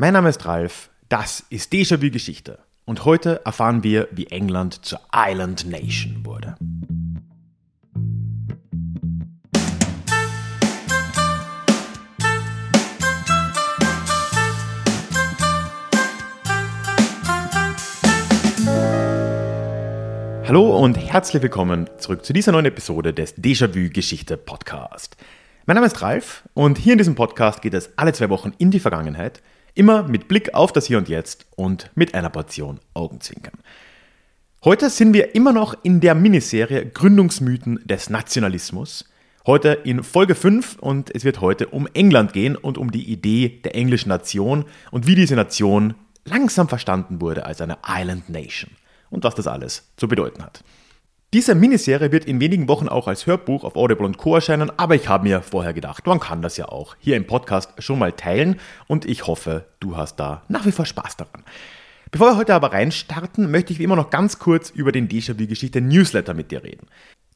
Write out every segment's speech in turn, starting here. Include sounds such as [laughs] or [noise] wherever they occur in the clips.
Mein Name ist Ralf, das ist Déjà-vu Geschichte und heute erfahren wir, wie England zur Island Nation wurde. Hallo und herzlich willkommen zurück zu dieser neuen Episode des Déjà-vu Geschichte Podcast. Mein Name ist Ralf und hier in diesem Podcast geht es alle zwei Wochen in die Vergangenheit, immer mit Blick auf das Hier und Jetzt und mit einer Portion Augenzwinkern. Heute sind wir immer noch in der Miniserie Gründungsmythen des Nationalismus. Heute in Folge 5 und es wird heute um England gehen und um die Idee der englischen Nation und wie diese Nation langsam verstanden wurde als eine Island Nation und was das alles zu bedeuten hat. Diese Miniserie wird in wenigen Wochen auch als Hörbuch auf Audible und Co. erscheinen, aber ich habe mir vorher gedacht, man kann das ja auch hier im Podcast schon mal teilen und ich hoffe, du hast da nach wie vor Spaß daran. Bevor wir heute aber reinstarten, möchte ich wie immer noch ganz kurz über den Déjà-vu-Geschichte Newsletter mit dir reden.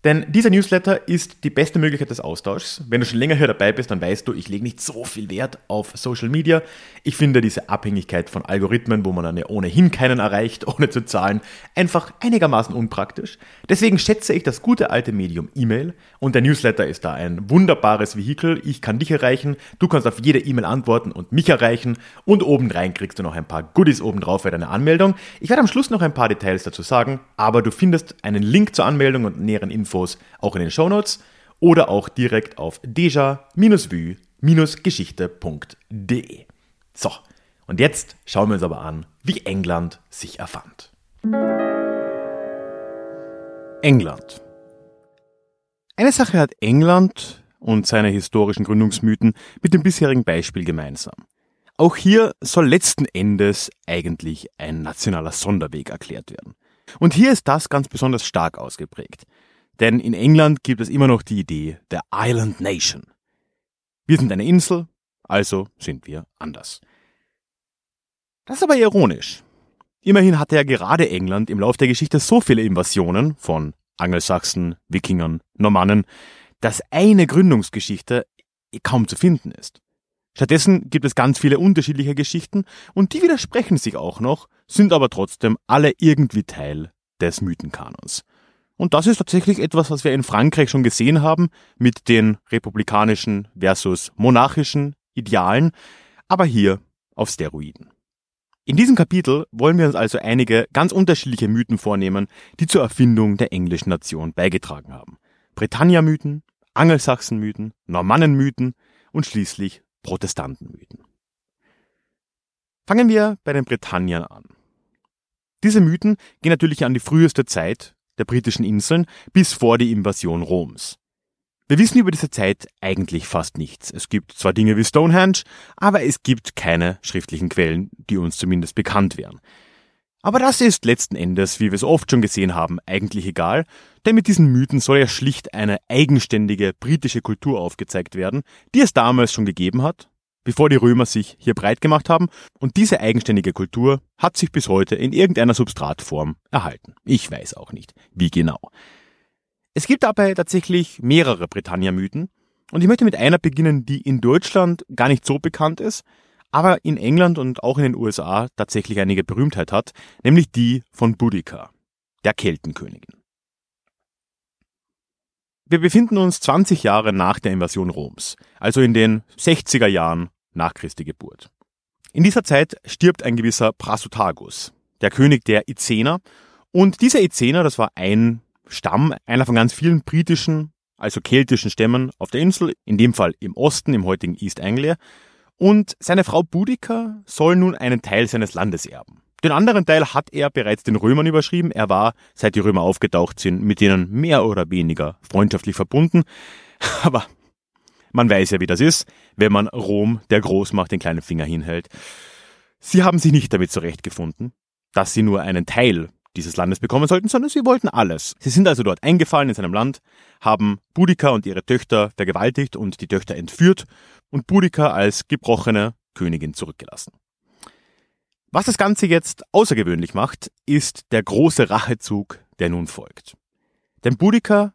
Denn dieser Newsletter ist die beste Möglichkeit des Austauschs. Wenn du schon länger hier dabei bist, dann weißt du, ich lege nicht so viel Wert auf Social Media. Ich finde diese Abhängigkeit von Algorithmen, wo man dann ja ohnehin keinen erreicht, [laughs] ohne zu zahlen, einfach einigermaßen unpraktisch. Deswegen schätze ich das gute alte Medium E-Mail und der Newsletter ist da ein wunderbares Vehikel. Ich kann dich erreichen, du kannst auf jede E-Mail antworten und mich erreichen und obendrein kriegst du noch ein paar Goodies obendrauf für deine Anmeldung. Ich werde am Schluss noch ein paar Details dazu sagen, aber du findest einen Link zur Anmeldung und näheren Infos Infos auch in den Shownotes oder auch direkt auf deja-vue-geschichte.de. So, und jetzt schauen wir uns aber an, wie England sich erfand. England. Eine Sache hat England und seine historischen Gründungsmythen mit dem bisherigen Beispiel gemeinsam. Auch hier soll letzten Endes eigentlich ein nationaler Sonderweg erklärt werden. Und hier ist das ganz besonders stark ausgeprägt. Denn in England gibt es immer noch die Idee der Island Nation. Wir sind eine Insel, also sind wir anders. Das ist aber ironisch. Immerhin hatte ja gerade England im Laufe der Geschichte so viele Invasionen von Angelsachsen, Wikingern, Normannen, dass eine Gründungsgeschichte kaum zu finden ist. Stattdessen gibt es ganz viele unterschiedliche Geschichten und die widersprechen sich auch noch, sind aber trotzdem alle irgendwie Teil des Mythenkanons. Und das ist tatsächlich etwas, was wir in Frankreich schon gesehen haben mit den republikanischen versus monarchischen Idealen, aber hier auf Steroiden. In diesem Kapitel wollen wir uns also einige ganz unterschiedliche Mythen vornehmen, die zur Erfindung der englischen Nation beigetragen haben. Britannia-Mythen, Angelsachsen-Mythen, Normannen-Mythen und schließlich Protestanten-Mythen. Fangen wir bei den Britanniern an. Diese Mythen gehen natürlich an die früheste Zeit der britischen Inseln bis vor die Invasion Roms. Wir wissen über diese Zeit eigentlich fast nichts. Es gibt zwar Dinge wie Stonehenge, aber es gibt keine schriftlichen Quellen, die uns zumindest bekannt wären. Aber das ist letzten Endes, wie wir es oft schon gesehen haben, eigentlich egal, denn mit diesen Mythen soll ja schlicht eine eigenständige britische Kultur aufgezeigt werden, die es damals schon gegeben hat bevor die Römer sich hier breit gemacht haben. Und diese eigenständige Kultur hat sich bis heute in irgendeiner Substratform erhalten. Ich weiß auch nicht, wie genau. Es gibt dabei tatsächlich mehrere Britannia-Mythen. Und ich möchte mit einer beginnen, die in Deutschland gar nicht so bekannt ist, aber in England und auch in den USA tatsächlich einige Berühmtheit hat, nämlich die von Boudica, der Keltenkönigin. Wir befinden uns 20 Jahre nach der Invasion Roms, also in den 60er Jahren nach Christi Geburt. In dieser Zeit stirbt ein gewisser Prasutagus, der König der Izener. Und dieser Izener, das war ein Stamm, einer von ganz vielen britischen, also keltischen Stämmen auf der Insel, in dem Fall im Osten, im heutigen East Anglia. Und seine Frau Boudica soll nun einen Teil seines Landes erben. Den anderen Teil hat er bereits den Römern überschrieben. Er war, seit die Römer aufgetaucht sind, mit denen mehr oder weniger freundschaftlich verbunden. [laughs] Aber man weiß ja, wie das ist, wenn man Rom, der Großmacht, den kleinen Finger hinhält. Sie haben sich nicht damit zurechtgefunden, dass sie nur einen Teil dieses Landes bekommen sollten, sondern sie wollten alles. Sie sind also dort eingefallen in seinem Land, haben Boudica und ihre Töchter vergewaltigt und die Töchter entführt und Boudica als gebrochene Königin zurückgelassen. Was das Ganze jetzt außergewöhnlich macht, ist der große Rachezug, der nun folgt. Denn Boudica,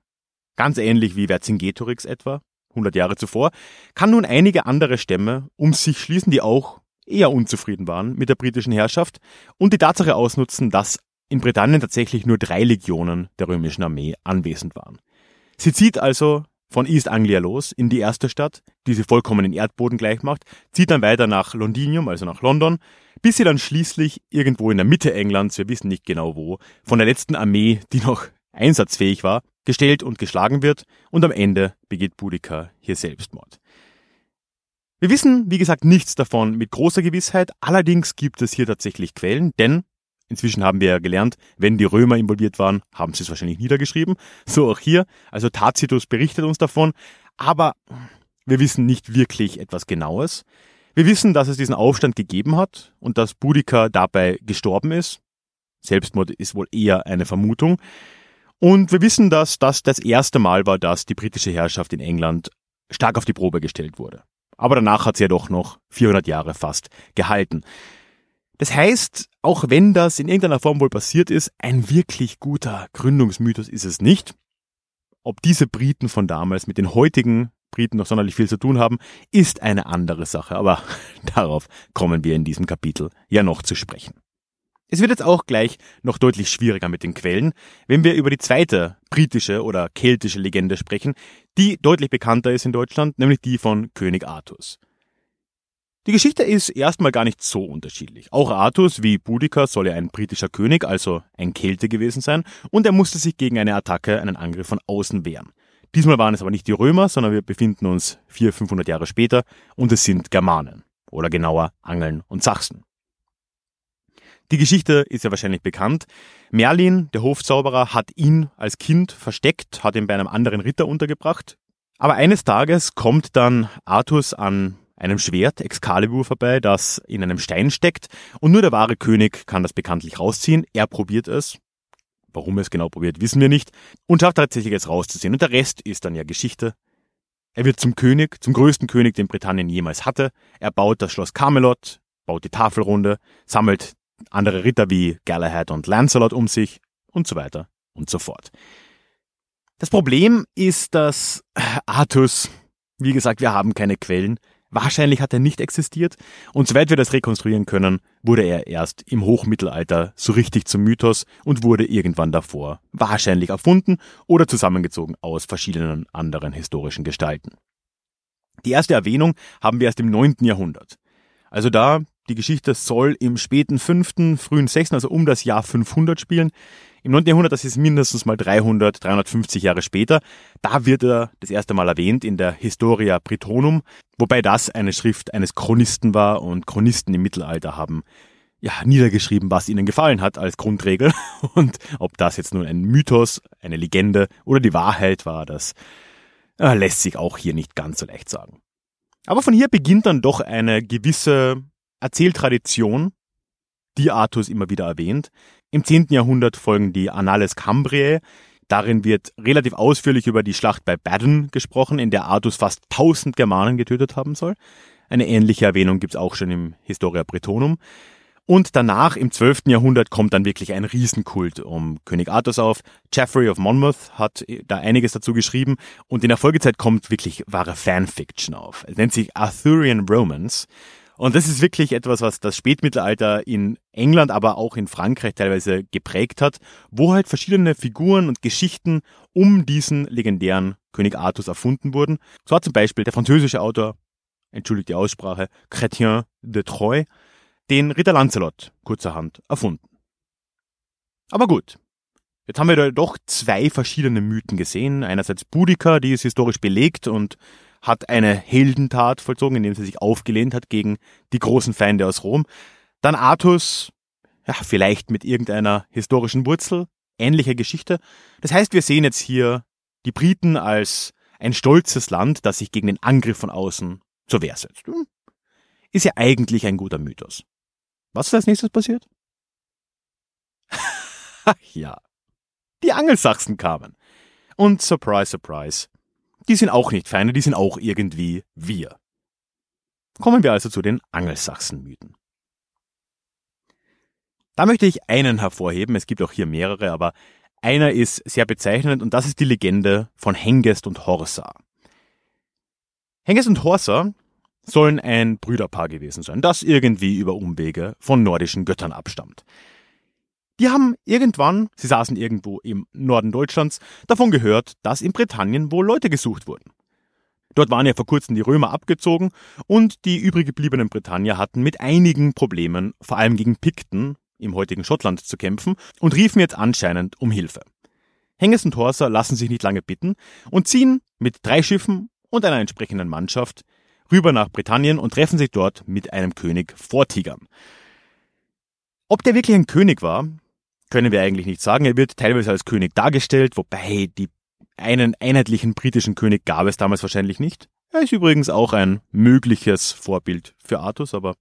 ganz ähnlich wie Vercingetorix etwa, 100 Jahre zuvor, kann nun einige andere Stämme um sich schließen, die auch eher unzufrieden waren mit der britischen Herrschaft und die Tatsache ausnutzen, dass in Britannien tatsächlich nur drei Legionen der römischen Armee anwesend waren. Sie zieht also von East Anglia los in die erste Stadt, die sie vollkommen in Erdboden gleich macht, zieht dann weiter nach Londinium, also nach London, bis sie dann schließlich irgendwo in der Mitte Englands, wir wissen nicht genau wo, von der letzten Armee, die noch einsatzfähig war, gestellt und geschlagen wird und am Ende begeht Boudica hier Selbstmord. Wir wissen, wie gesagt, nichts davon mit großer Gewissheit, allerdings gibt es hier tatsächlich Quellen, denn Inzwischen haben wir ja gelernt, wenn die Römer involviert waren, haben sie es wahrscheinlich niedergeschrieben. So auch hier. Also Tacitus berichtet uns davon. Aber wir wissen nicht wirklich etwas Genaues. Wir wissen, dass es diesen Aufstand gegeben hat und dass Boudica dabei gestorben ist. Selbstmord ist wohl eher eine Vermutung. Und wir wissen, dass das das erste Mal war, dass die britische Herrschaft in England stark auf die Probe gestellt wurde. Aber danach hat sie ja doch noch 400 Jahre fast gehalten. Das heißt, auch wenn das in irgendeiner Form wohl passiert ist, ein wirklich guter Gründungsmythos ist es nicht. Ob diese Briten von damals mit den heutigen Briten noch sonderlich viel zu tun haben, ist eine andere Sache, aber [laughs] darauf kommen wir in diesem Kapitel ja noch zu sprechen. Es wird jetzt auch gleich noch deutlich schwieriger mit den Quellen, wenn wir über die zweite britische oder keltische Legende sprechen, die deutlich bekannter ist in Deutschland, nämlich die von König Artus. Die Geschichte ist erstmal gar nicht so unterschiedlich. Auch Artus wie Boudica soll ja ein britischer König, also ein Kelte gewesen sein, und er musste sich gegen eine Attacke, einen Angriff von außen wehren. Diesmal waren es aber nicht die Römer, sondern wir befinden uns 400, 500 Jahre später und es sind Germanen. Oder genauer Angeln und Sachsen. Die Geschichte ist ja wahrscheinlich bekannt. Merlin, der Hofzauberer, hat ihn als Kind versteckt, hat ihn bei einem anderen Ritter untergebracht. Aber eines Tages kommt dann Artus an einem Schwert Excalibur vorbei, das in einem Stein steckt und nur der wahre König kann das bekanntlich rausziehen. Er probiert es. Warum er es genau probiert, wissen wir nicht. Und schafft tatsächlich es rauszuziehen. Und der Rest ist dann ja Geschichte. Er wird zum König, zum größten König, den Britannien jemals hatte. Er baut das Schloss Camelot, baut die Tafelrunde, sammelt andere Ritter wie Galahad und Lancelot um sich und so weiter und so fort. Das Problem ist, dass Artus, wie gesagt, wir haben keine Quellen, Wahrscheinlich hat er nicht existiert und soweit wir das rekonstruieren können, wurde er erst im Hochmittelalter so richtig zum Mythos und wurde irgendwann davor wahrscheinlich erfunden oder zusammengezogen aus verschiedenen anderen historischen Gestalten. Die erste Erwähnung haben wir erst im 9. Jahrhundert. Also da, die Geschichte soll im späten 5., frühen 6., also um das Jahr 500 spielen. Im 9. Jahrhundert, das ist mindestens mal 300, 350 Jahre später, da wird er das erste Mal erwähnt in der Historia Britonum, wobei das eine Schrift eines Chronisten war und Chronisten im Mittelalter haben ja, niedergeschrieben, was ihnen gefallen hat als Grundregel. [laughs] Und ob das jetzt nun ein Mythos, eine Legende oder die Wahrheit war, das äh, lässt sich auch hier nicht ganz so leicht sagen. Aber von hier beginnt dann doch eine gewisse Erzähltradition, die Artus immer wieder erwähnt, im 10. Jahrhundert folgen die Annales Cambriae. Darin wird relativ ausführlich über die Schlacht bei Badon gesprochen, in der Artus fast 1000 Germanen getötet haben soll. Eine ähnliche Erwähnung gibt's auch schon im Historia Bretonum. Und danach, im 12. Jahrhundert, kommt dann wirklich ein Riesenkult um König Artus auf. Geoffrey of Monmouth hat da einiges dazu geschrieben. Und in der Folgezeit kommt wirklich wahre Fanfiction auf. Es nennt sich Arthurian Romance. Und das ist wirklich etwas, was das Spätmittelalter in England, aber auch in Frankreich teilweise geprägt hat, wo halt verschiedene Figuren und Geschichten um diesen legendären König Artus erfunden wurden. So hat zum Beispiel der französische Autor, entschuldigt die Aussprache, Chrétien de Troyes, den Ritter Lancelot kurzerhand erfunden. Aber gut. Jetzt haben wir doch zwei verschiedene Mythen gesehen. Einerseits Boudica, die ist historisch belegt und hat eine Heldentat vollzogen, indem sie sich aufgelehnt hat gegen die großen Feinde aus Rom. Dann Artus, ja, vielleicht mit irgendeiner historischen Wurzel, ähnliche Geschichte. Das heißt, wir sehen jetzt hier die Briten als ein stolzes Land, das sich gegen den Angriff von außen zur Wehr setzt. Hm. Ist ja eigentlich ein guter Mythos. Was ist als nächstes passiert? [laughs] ja. Die Angelsachsen kamen. Und surprise, surprise, die sind auch nicht Feinde, die sind auch irgendwie wir. Kommen wir also zu den Angelsachsen-Mythen. Da möchte ich einen hervorheben, es gibt auch hier mehrere, aber einer ist sehr bezeichnend und das ist die Legende von Hengest und Horsa. Hengest und Horsa sollen ein Brüderpaar gewesen sein, das irgendwie über Umwege von nordischen Göttern abstammt. Die haben irgendwann, sie saßen irgendwo im Norden Deutschlands, davon gehört, dass in Britannien wohl Leute gesucht wurden. Dort waren ja vor kurzem die Römer abgezogen und die übrig gebliebenen Britannier hatten mit einigen Problemen, vor allem gegen Pikten im heutigen Schottland zu kämpfen und riefen jetzt anscheinend um Hilfe. Hengest und Horsa lassen sich nicht lange bitten und ziehen mit drei Schiffen und einer entsprechenden Mannschaft rüber nach Britannien und treffen sich dort mit einem König vor Tigern. Ob der wirklich ein König war, können wir eigentlich nicht sagen. Er wird teilweise als König dargestellt, wobei die einen einheitlichen britischen König gab es damals wahrscheinlich nicht. Er ist übrigens auch ein mögliches Vorbild für Artus, aber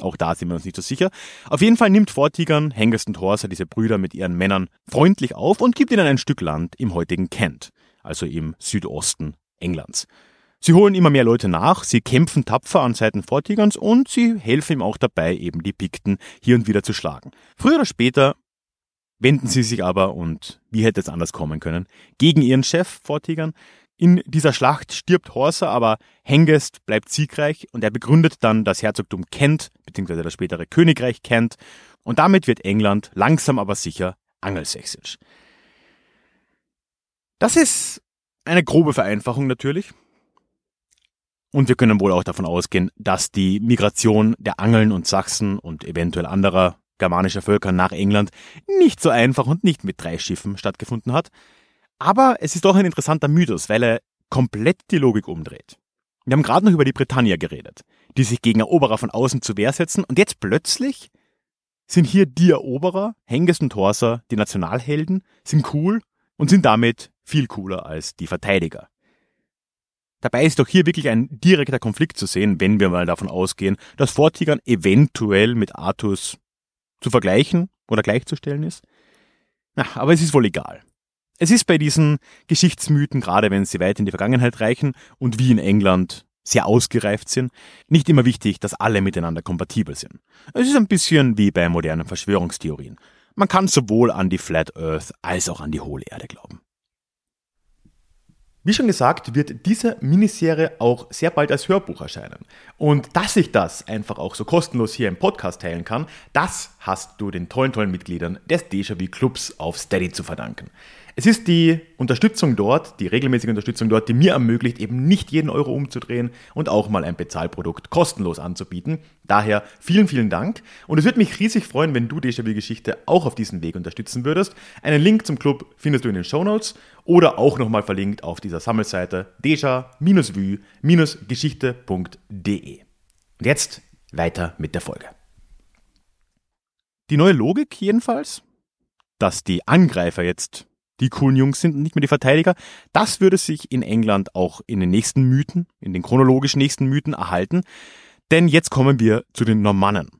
auch da sind wir uns nicht so sicher. Auf jeden Fall nimmt Vortigern Hengest und Horsa diese Brüder mit ihren Männern freundlich auf und gibt ihnen ein Stück Land im heutigen Kent, also im Südosten Englands. Sie holen immer mehr Leute nach, sie kämpfen tapfer an Seiten Vortigerns und sie helfen ihm auch dabei, eben die Pikten hier und wieder zu schlagen. Früher oder später wenden sie sich aber, und wie hätte es anders kommen können, gegen ihren Chef Vortigern. In dieser Schlacht stirbt Horsa, aber Hengest bleibt siegreich und er begründet dann das Herzogtum Kent, beziehungsweise das spätere Königreich Kent, und damit wird England langsam aber sicher angelsächsisch. Das ist eine grobe Vereinfachung natürlich. Und wir können wohl auch davon ausgehen, dass die Migration der Angeln und Sachsen und eventuell anderer germanischer Völker nach England nicht so einfach und nicht mit drei Schiffen stattgefunden hat. Aber es ist doch ein interessanter Mythos, weil er komplett die Logik umdreht. Wir haben gerade noch über die Britannier geredet, die sich gegen Eroberer von außen zu Wehr setzen und jetzt plötzlich sind hier die Eroberer, Hengest und Horsa, die Nationalhelden, sind cool und sind damit viel cooler als die Verteidiger. Dabei ist doch hier wirklich ein direkter Konflikt zu sehen, wenn wir mal davon ausgehen, dass Vortigern eventuell mit Artus zu vergleichen oder gleichzustellen ist. Na, aber es ist wohl egal. Es ist bei diesen Geschichtsmythen, gerade wenn sie weit in die Vergangenheit reichen und wie in England sehr ausgereift sind, nicht immer wichtig, dass alle miteinander kompatibel sind. Es ist ein bisschen wie bei modernen Verschwörungstheorien. Man kann sowohl an die Flat Earth als auch an die hohle Erde glauben. Wie schon gesagt, wird diese Miniserie auch sehr bald als Hörbuch erscheinen. Und dass ich das einfach auch so kostenlos hier im Podcast teilen kann, das hast du den tollen, tollen Mitgliedern des Déjà-vu Clubs auf Steady zu verdanken. Es ist die Unterstützung dort, die regelmäßige Unterstützung dort, die mir ermöglicht, eben nicht jeden Euro umzudrehen und auch mal ein Bezahlprodukt kostenlos anzubieten. Daher vielen, vielen Dank. Und es würde mich riesig freuen, wenn du Déjà-vu Geschichte auch auf diesem Weg unterstützen würdest. Einen Link zum Club findest du in den Show Notes oder auch nochmal verlinkt auf dieser Sammelseite deja-vu-geschichte.de. Und jetzt weiter mit der Folge. Die neue Logik jedenfalls, dass die Angreifer jetzt die coolen Jungs sind und nicht mehr die Verteidiger. Das würde sich in England auch in den nächsten Mythen, in den chronologisch nächsten Mythen erhalten. Denn jetzt kommen wir zu den Normannen.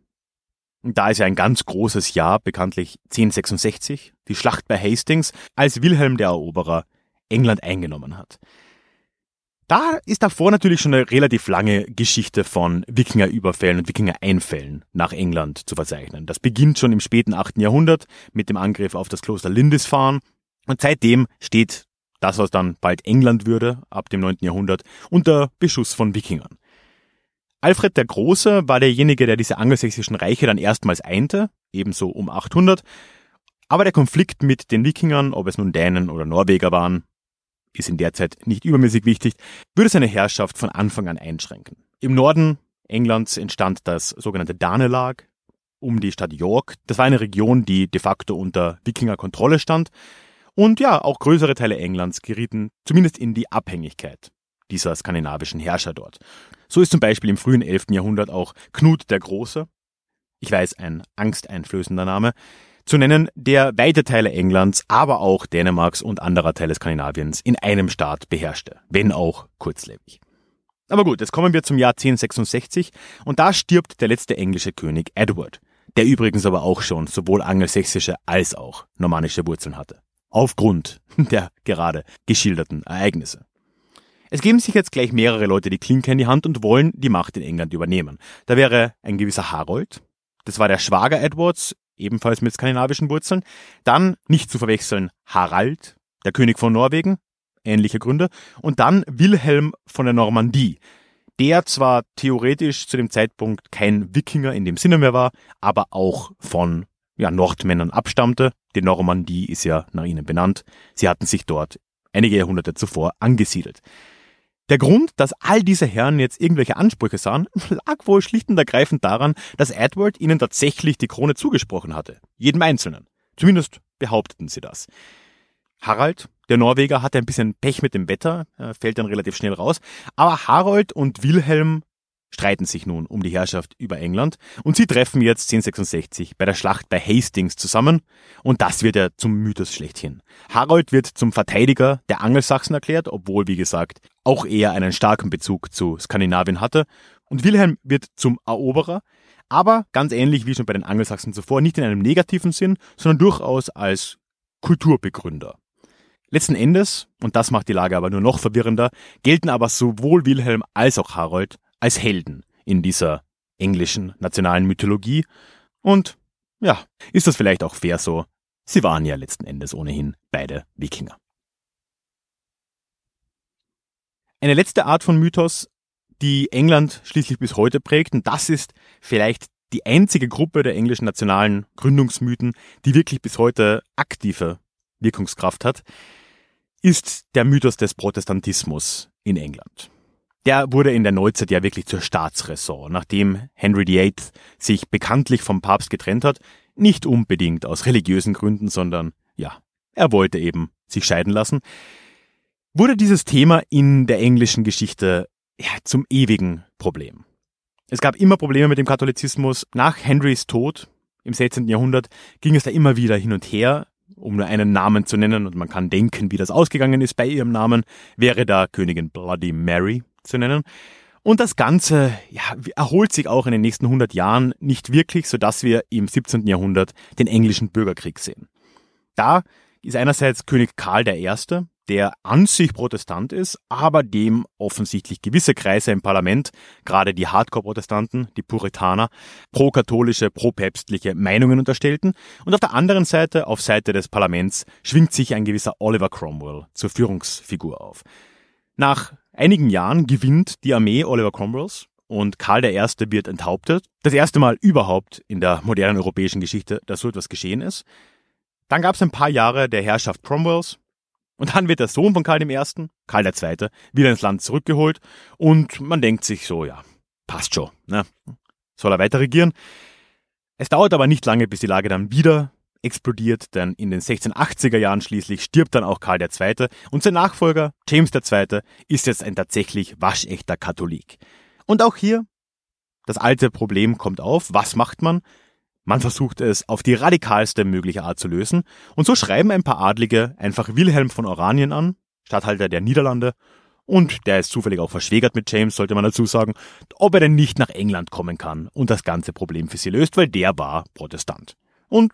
Da ist ja ein ganz großes Jahr, bekanntlich 1066, die Schlacht bei Hastings, als Wilhelm der Eroberer England eingenommen hat. Da ist davor natürlich schon eine relativ lange Geschichte von Wikingerüberfällen und Wikingereinfällen nach England zu verzeichnen. Das beginnt schon im späten 8. Jahrhundert mit dem Angriff auf das Kloster Lindisfarne und seitdem steht das, was dann bald England würde, ab dem 9. Jahrhundert, unter Beschuss von Wikingern. Alfred der Große war derjenige, der diese angelsächsischen Reiche dann erstmals einte, ebenso um 800. Aber der Konflikt mit den Wikingern, ob es nun Dänen oder Norweger waren, ist in der Zeit nicht übermäßig wichtig, würde seine Herrschaft von Anfang an einschränken. Im Norden Englands entstand das sogenannte Danelag um die Stadt York. Das war eine Region, die de facto unter Wikingerkontrolle stand. Und ja, auch größere Teile Englands gerieten zumindest in die Abhängigkeit dieser skandinavischen Herrscher dort. So ist zum Beispiel im frühen 11. Jahrhundert auch Knut der Große, ich weiß, ein angsteinflößender Name, zu nennen, der weite Teile Englands, aber auch Dänemarks und anderer Teile Skandinaviens in einem Staat beherrschte, wenn auch kurzlebig. Aber gut, jetzt kommen wir zum Jahr 1066 und da stirbt der letzte englische König Edward, der übrigens aber auch schon sowohl angelsächsische als auch normannische Wurzeln hatte aufgrund [laughs] der gerade geschilderten Ereignisse. Es geben sich jetzt gleich mehrere Leute die Klinke in die Hand und wollen die Macht in England übernehmen. Da wäre ein gewisser Harold, das war der Schwager Edwards, ebenfalls mit skandinavischen Wurzeln. Dann, nicht zu verwechseln, Harald, der König von Norwegen, ähnliche Gründe. Und dann Wilhelm von der Normandie, der zwar theoretisch zu dem Zeitpunkt kein Wikinger in dem Sinne mehr war, aber auch von ja, Nordmännern abstammte. Die Normandie ist ja nach ihnen benannt. Sie hatten sich dort einige Jahrhunderte zuvor angesiedelt. Der Grund, dass all diese Herren jetzt irgendwelche Ansprüche sahen, [laughs] lag wohl schlicht und ergreifend daran, dass Edward ihnen tatsächlich die Krone zugesprochen hatte. Jedem Einzelnen. Zumindest behaupteten sie das. Harald, der Norweger, hatte ein bisschen Pech mit dem Wetter, fällt dann relativ schnell raus. Aber Harold und Wilhelm streiten sich nun um die Herrschaft über England und sie treffen jetzt 1066 bei der Schlacht bei Hastings zusammen und das wird ja zum Mythos schlechthin. Harold wird zum Verteidiger der Angelsachsen erklärt, obwohl, wie gesagt, auch er einen starken Bezug zu Skandinavien hatte und Wilhelm wird zum Eroberer, aber ganz ähnlich wie schon bei den Angelsachsen zuvor, nicht in einem negativen Sinn, sondern durchaus als Kulturbegründer. Letzten Endes, und das macht die Lage aber nur noch verwirrender, gelten aber sowohl Wilhelm als auch Harold als Helden in dieser englischen nationalen Mythologie. Und ja, ist das vielleicht auch fair so? Sie waren ja letzten Endes ohnehin beide Wikinger. Eine letzte Art von Mythos, die England schließlich bis heute prägt, und das ist vielleicht die einzige Gruppe der englischen nationalen Gründungsmythen, die wirklich bis heute aktive Wirkungskraft hat, ist der Mythos des Protestantismus in England der wurde in der Neuzeit ja wirklich zur Staatsräson, nachdem Henry VIII sich bekanntlich vom Papst getrennt hat, nicht unbedingt aus religiösen Gründen, sondern ja, er wollte eben sich scheiden lassen, wurde dieses Thema in der englischen Geschichte ja, zum ewigen Problem. Es gab immer Probleme mit dem Katholizismus. Nach Henrys Tod im 16. Jahrhundert ging es da immer wieder hin und her, um nur einen Namen zu nennen, und man kann denken, wie das ausgegangen ist bei ihrem Namen, wäre da Königin Bloody Mary zu nennen. Und das Ganze ja, erholt sich auch in den nächsten 100 Jahren nicht wirklich, sodass wir im 17. Jahrhundert den englischen Bürgerkrieg sehen. Da ist einerseits König Karl I., der an sich Protestant ist, aber dem offensichtlich gewisse Kreise im Parlament, gerade die Hardcore-Protestanten, die Puritaner, pro-katholische, pro-päpstliche Meinungen unterstellten. Und auf der anderen Seite, auf Seite des Parlaments, schwingt sich ein gewisser Oliver Cromwell zur Führungsfigur auf. Nach einigen Jahren gewinnt die Armee Oliver Cromwells und Karl I. wird enthauptet. Das erste Mal überhaupt in der modernen europäischen Geschichte, dass so etwas geschehen ist. Dann gab es ein paar Jahre der Herrschaft Cromwells und dann wird der Sohn von Karl I., Karl II., wieder ins Land zurückgeholt und man denkt sich so, ja, passt schon, ne? soll er weiter regieren. Es dauert aber nicht lange, bis die Lage dann wieder explodiert, denn in den 1680er Jahren schließlich stirbt dann auch Karl II. und sein Nachfolger James II. ist jetzt ein tatsächlich waschechter Katholik. Und auch hier, das alte Problem kommt auf, was macht man? Man versucht es auf die radikalste mögliche Art zu lösen, und so schreiben ein paar Adlige einfach Wilhelm von Oranien an, Statthalter der Niederlande, und der ist zufällig auch verschwägert mit James, sollte man dazu sagen, ob er denn nicht nach England kommen kann und das ganze Problem für sie löst, weil der war Protestant. Und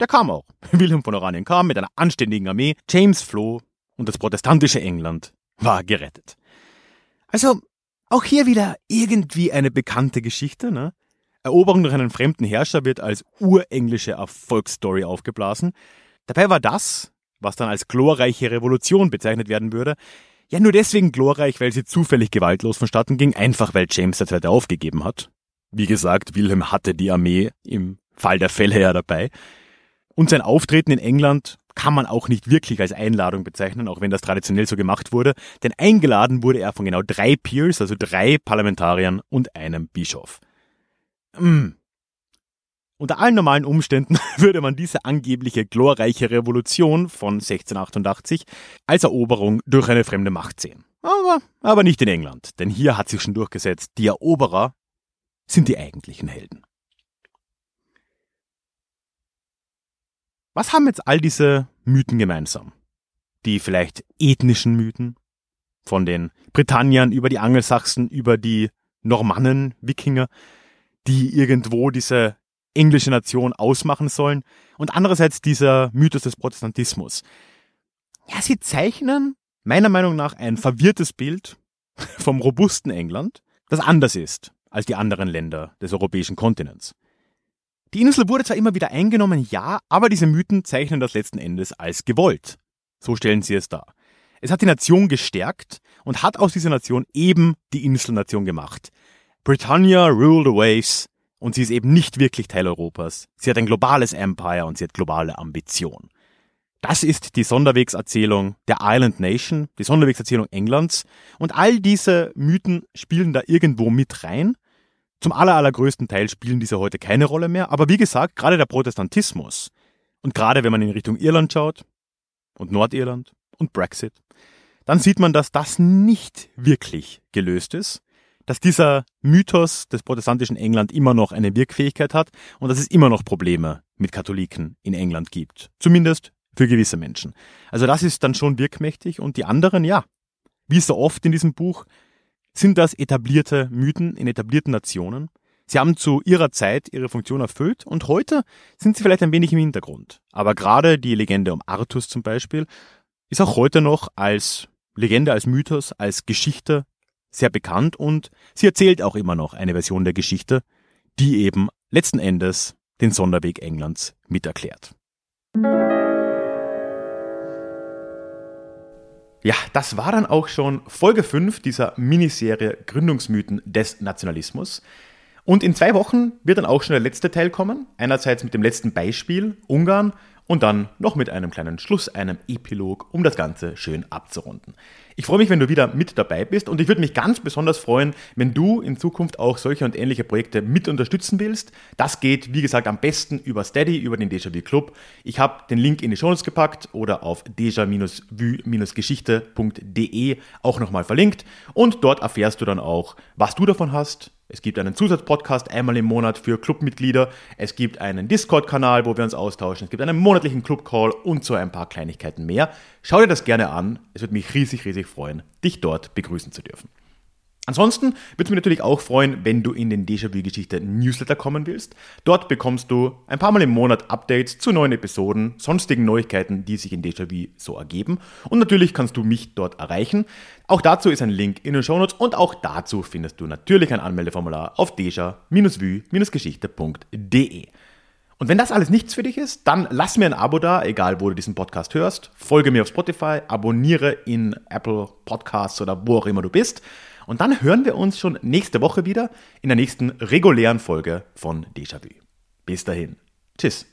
der kam auch. [laughs] Wilhelm von Oranien kam mit einer anständigen Armee, James floh und das protestantische England war gerettet. Also, auch hier wieder irgendwie eine bekannte Geschichte, ne? Eroberung durch einen fremden Herrscher wird als urenglische Erfolgsstory aufgeblasen. Dabei war das, was dann als glorreiche Revolution bezeichnet werden würde, ja nur deswegen glorreich, weil sie zufällig gewaltlos vonstatten ging, einfach weil James II. aufgegeben hat. Wie gesagt, Wilhelm hatte die Armee im Fall der Fälle ja dabei. Und sein Auftreten in England kann man auch nicht wirklich als Einladung bezeichnen, auch wenn das traditionell so gemacht wurde, denn eingeladen wurde er von genau drei Peers, also drei Parlamentariern und einem Bischof. Mm. Unter allen normalen Umständen [laughs] würde man diese angebliche glorreiche Revolution von 1688 als Eroberung durch eine fremde Macht sehen. Aber, aber nicht in England, denn hier hat sich schon durchgesetzt, die Eroberer sind die eigentlichen Helden. Was haben jetzt all diese Mythen gemeinsam? Die vielleicht ethnischen Mythen, von den Britanniern über die Angelsachsen, über die Normannen, Wikinger, die irgendwo diese englische Nation ausmachen sollen, und andererseits dieser Mythos des Protestantismus. Ja, sie zeichnen meiner Meinung nach ein verwirrtes Bild [laughs] vom robusten England, das anders ist als die anderen Länder des europäischen Kontinents. Die Insel wurde zwar immer wieder eingenommen, ja, aber diese Mythen zeichnen das letzten Endes als gewollt. So stellen sie es dar. Es hat die Nation gestärkt und hat aus dieser Nation eben die Inselnation gemacht. Britannia ruled the waves und sie ist eben nicht wirklich Teil Europas. Sie hat ein globales Empire und sie hat globale Ambition. Das ist die Sonderwegserzählung der Island Nation, die Sonderwegserzählung Englands. Und all diese Mythen spielen da irgendwo mit rein. Zum allergrößten Teil spielen diese heute keine Rolle mehr. Aber wie gesagt, gerade der Protestantismus und gerade wenn man in Richtung Irland schaut und Nordirland und Brexit, dann sieht man, dass das nicht wirklich gelöst ist, dass dieser Mythos des protestantischen England immer noch eine Wirkfähigkeit hat und dass es immer noch Probleme mit Katholiken in England gibt. Zumindest für gewisse Menschen. Also das ist dann schon wirkmächtig und die anderen, ja, wie so oft in diesem Buch, sind das etablierte Mythen in etablierten Nationen. Sie haben zu ihrer Zeit ihre Funktion erfüllt und heute sind sie vielleicht ein wenig im Hintergrund. Aber gerade die Legende um Artus zum Beispiel ist auch heute noch als Legende, als Mythos, als Geschichte sehr bekannt und sie erzählt auch immer noch eine Version der Geschichte, die eben letzten Endes den Sonderweg Englands miterklärt. Ja, das war dann auch schon Folge 5 dieser Miniserie Gründungsmythen des Nationalismus. Und in zwei Wochen wird dann auch schon der letzte Teil kommen. Einerseits mit dem letzten Beispiel Ungarn und dann noch mit einem kleinen Schluss, einem Epilog, um das Ganze schön abzurunden. Ich freue mich, wenn du wieder mit dabei bist und ich würde mich ganz besonders freuen, wenn du in Zukunft auch solche und ähnliche Projekte mit unterstützen willst. Das geht, wie gesagt, am besten über Steady, über den Déjà-vu Club. Ich habe den Link in die Show Notes gepackt oder auf déjà-vu-geschichte.de auch nochmal verlinkt und dort erfährst du dann auch, was du davon hast, es gibt einen Zusatzpodcast einmal im Monat für Clubmitglieder. Es gibt einen Discord-Kanal, wo wir uns austauschen. Es gibt einen monatlichen Club-Call und so ein paar Kleinigkeiten mehr. Schau dir das gerne an. Es würde mich riesig, riesig freuen, dich dort begrüßen zu dürfen. Ansonsten würde es mich natürlich auch freuen, wenn du in den Déjà-vu-Geschichte Newsletter kommen willst. Dort bekommst du ein paar Mal im Monat Updates zu neuen Episoden, sonstigen Neuigkeiten, die sich in Déjà-vu so ergeben. Und natürlich kannst du mich dort erreichen. Auch dazu ist ein Link in den Shownotes und auch dazu findest du natürlich ein Anmeldeformular auf deja-vu-geschichte.de. Und wenn das alles nichts für dich ist, dann lass mir ein Abo da, egal wo du diesen Podcast hörst. Folge mir auf Spotify, abonniere in Apple Podcasts oder wo auch immer du bist. Und dann hören wir uns schon nächste Woche wieder in der nächsten regulären Folge von Déjà-vu. Bis dahin. Tschüss.